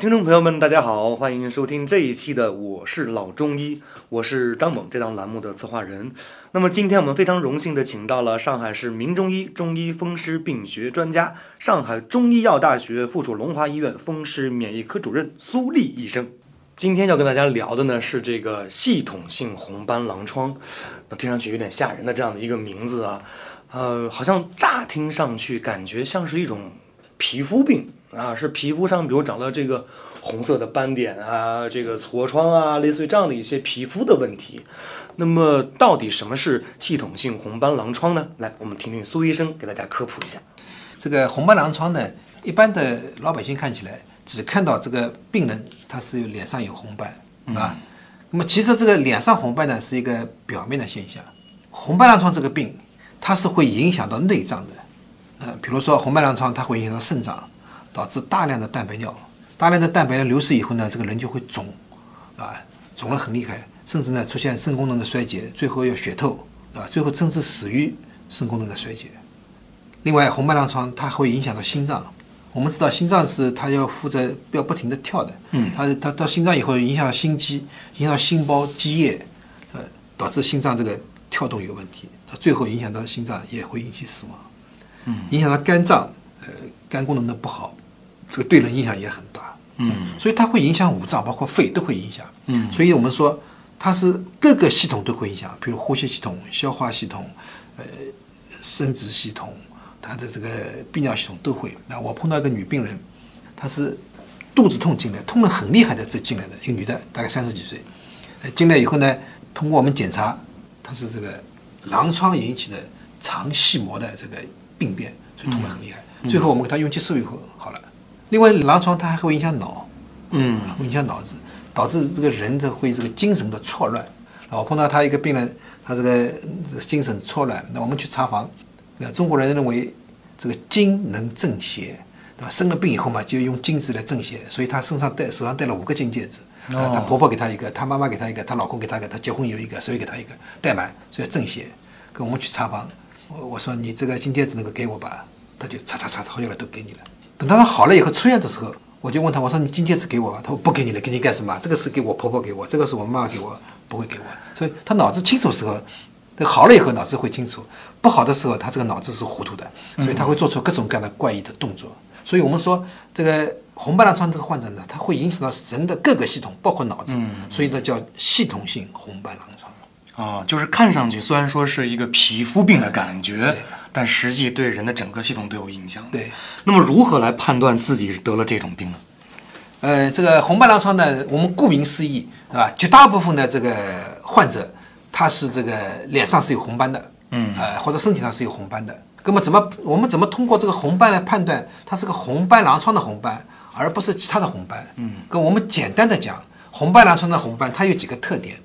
听众朋友们，大家好，欢迎收听这一期的《我是老中医》，我是张猛，这档栏目的策划人。那么今天我们非常荣幸的请到了上海市名中医中医风湿病学专家、上海中医药大学附属龙华医院风湿免疫科主任苏丽医生。今天要跟大家聊的呢是这个系统性红斑狼疮，那听上去有点吓人的这样的一个名字啊，呃，好像乍听上去感觉像是一种皮肤病啊，是皮肤上比如长了这个红色的斑点啊，这个痤疮啊，类似于这样的一些皮肤的问题。那么到底什么是系统性红斑狼疮呢？来，我们听听苏医生给大家科普一下。这个红斑狼疮呢，一般的老百姓看起来只看到这个病人他是有脸上有红斑啊，那么其实这个脸上红斑呢是一个表面的现象。红斑狼疮这个病它是会影响到内脏的，呃，比如说红斑狼疮它会影响到肾脏，导致大量的蛋白尿，大量的蛋白尿流失以后呢，这个人就会肿，啊，肿了很厉害，甚至呢出现肾功能的衰竭，最后要血透，啊，最后甚至死于肾功能的衰竭。另外，红斑狼疮它会影响到心脏。我们知道，心脏是它要负责要不停的跳的，嗯，它它到心脏以后影响到心肌，影响到心包积液，呃，导致心脏这个跳动有问题，它最后影响到心脏也会引起死亡，嗯，影响到肝脏，呃，肝功能的不好，这个对人影响也很大，嗯，所以它会影响五脏，包括肺都会影响，嗯，所以我们说它是各个系统都会影响，比如呼吸系统、消化系统，呃，生殖系统。它的这个泌尿系统都会。那我碰到一个女病人，她是肚子痛进来，痛得很厉害的这进来的一个女的，大概三十几岁。呃进来以后呢，通过我们检查，她是这个狼疮引起的肠系膜的这个病变，所以痛得很厉害。最后我们给她用激素以后好了。另外，狼疮它还会影响脑，嗯，会影响脑子，导致这个人这会这个精神的错乱。啊我碰到他一个病人，他这个这精神错乱，那我们去查房。呃，中国人认为这个金能正邪，对吧？生了病以后嘛，就用金子来正邪，所以她身上戴手上戴了五个金戒指，啊，她婆婆给她一个，她妈妈给她一个，她老公给她一个，她结婚有一个，所以给她一个戴满，所以正邪。跟我们去查房，我我说你这个金戒指能够给我吧，她就擦擦擦掏下来都给你了。等到他好了以后出院的时候，我就问他，我说你金戒指给我吧，他说不给你了，给你干什么？这个是给我婆婆给我，这个是我妈妈给我，不会给我。所以他脑子清楚时候。好了以后脑子会清楚，不好的时候他这个脑子是糊涂的，所以他会做出各种各样的怪异的动作。所以我们说这个红斑狼疮这个患者呢，它会影响到人的各个系统，包括脑子，所以呢叫系统性红斑狼疮。啊，就是看上去虽然说是一个皮肤病的感觉，但实际对人的整个系统都有影响。对，那么如何来判断自己得了这种病呢？呃，这个红斑狼疮呢，我们顾名思义，对吧？绝大部分的这个患者。他是这个脸上是有红斑的，嗯，呃，或者身体上是有红斑的。那么怎么我们怎么通过这个红斑来判断它是个红斑狼疮的红斑，而不是其他的红斑？嗯，跟我们简单的讲，红斑狼疮的红斑它有几个特点。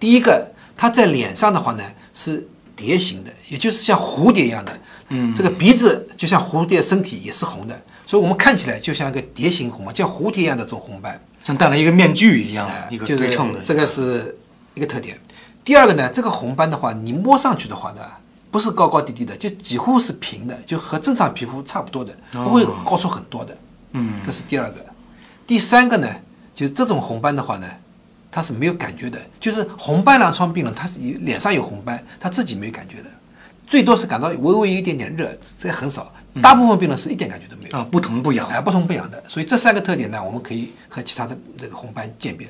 第一个，它在脸上的话呢是蝶形的，也就是像蝴蝶一样的，嗯，这个鼻子就像蝴蝶，身体也是红的，所以我们看起来就像一个蝶形红斑，像蝴蝶一样的这种红斑，像戴了一个面具一样，一个对称的，这个是一个特点。第二个呢，这个红斑的话，你摸上去的话呢，不是高高低低的，就几乎是平的，就和正常皮肤差不多的，不会高出很多的。嗯，这是第二个。第三个呢，就是这种红斑的话呢，它是没有感觉的，就是红斑狼疮病人他是脸上有红斑，他自己没有感觉的，最多是感到微微有一点点热，这很少。大部分病人是一点感觉都没有啊，不疼不痒，哎，不疼不痒的。所以这三个特点呢，我们可以和其他的这个红斑鉴别，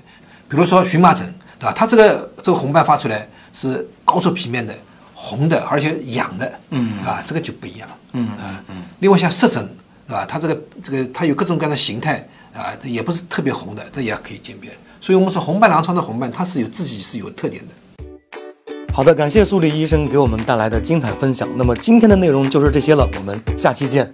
比如说荨麻疹。对吧？它这个这个红斑发出来是高出皮面的，红的，而且痒的，嗯，啊，这个就不一样，嗯啊嗯。另外像湿疹，对吧？它这个这个它有各种各样的形态啊，也不是特别红的，这也可以鉴别。所以我们说红斑狼疮的红斑，它是有自己是有特点的。好的，感谢苏丽医生给我们带来的精彩分享。那么今天的内容就是这些了，我们下期见。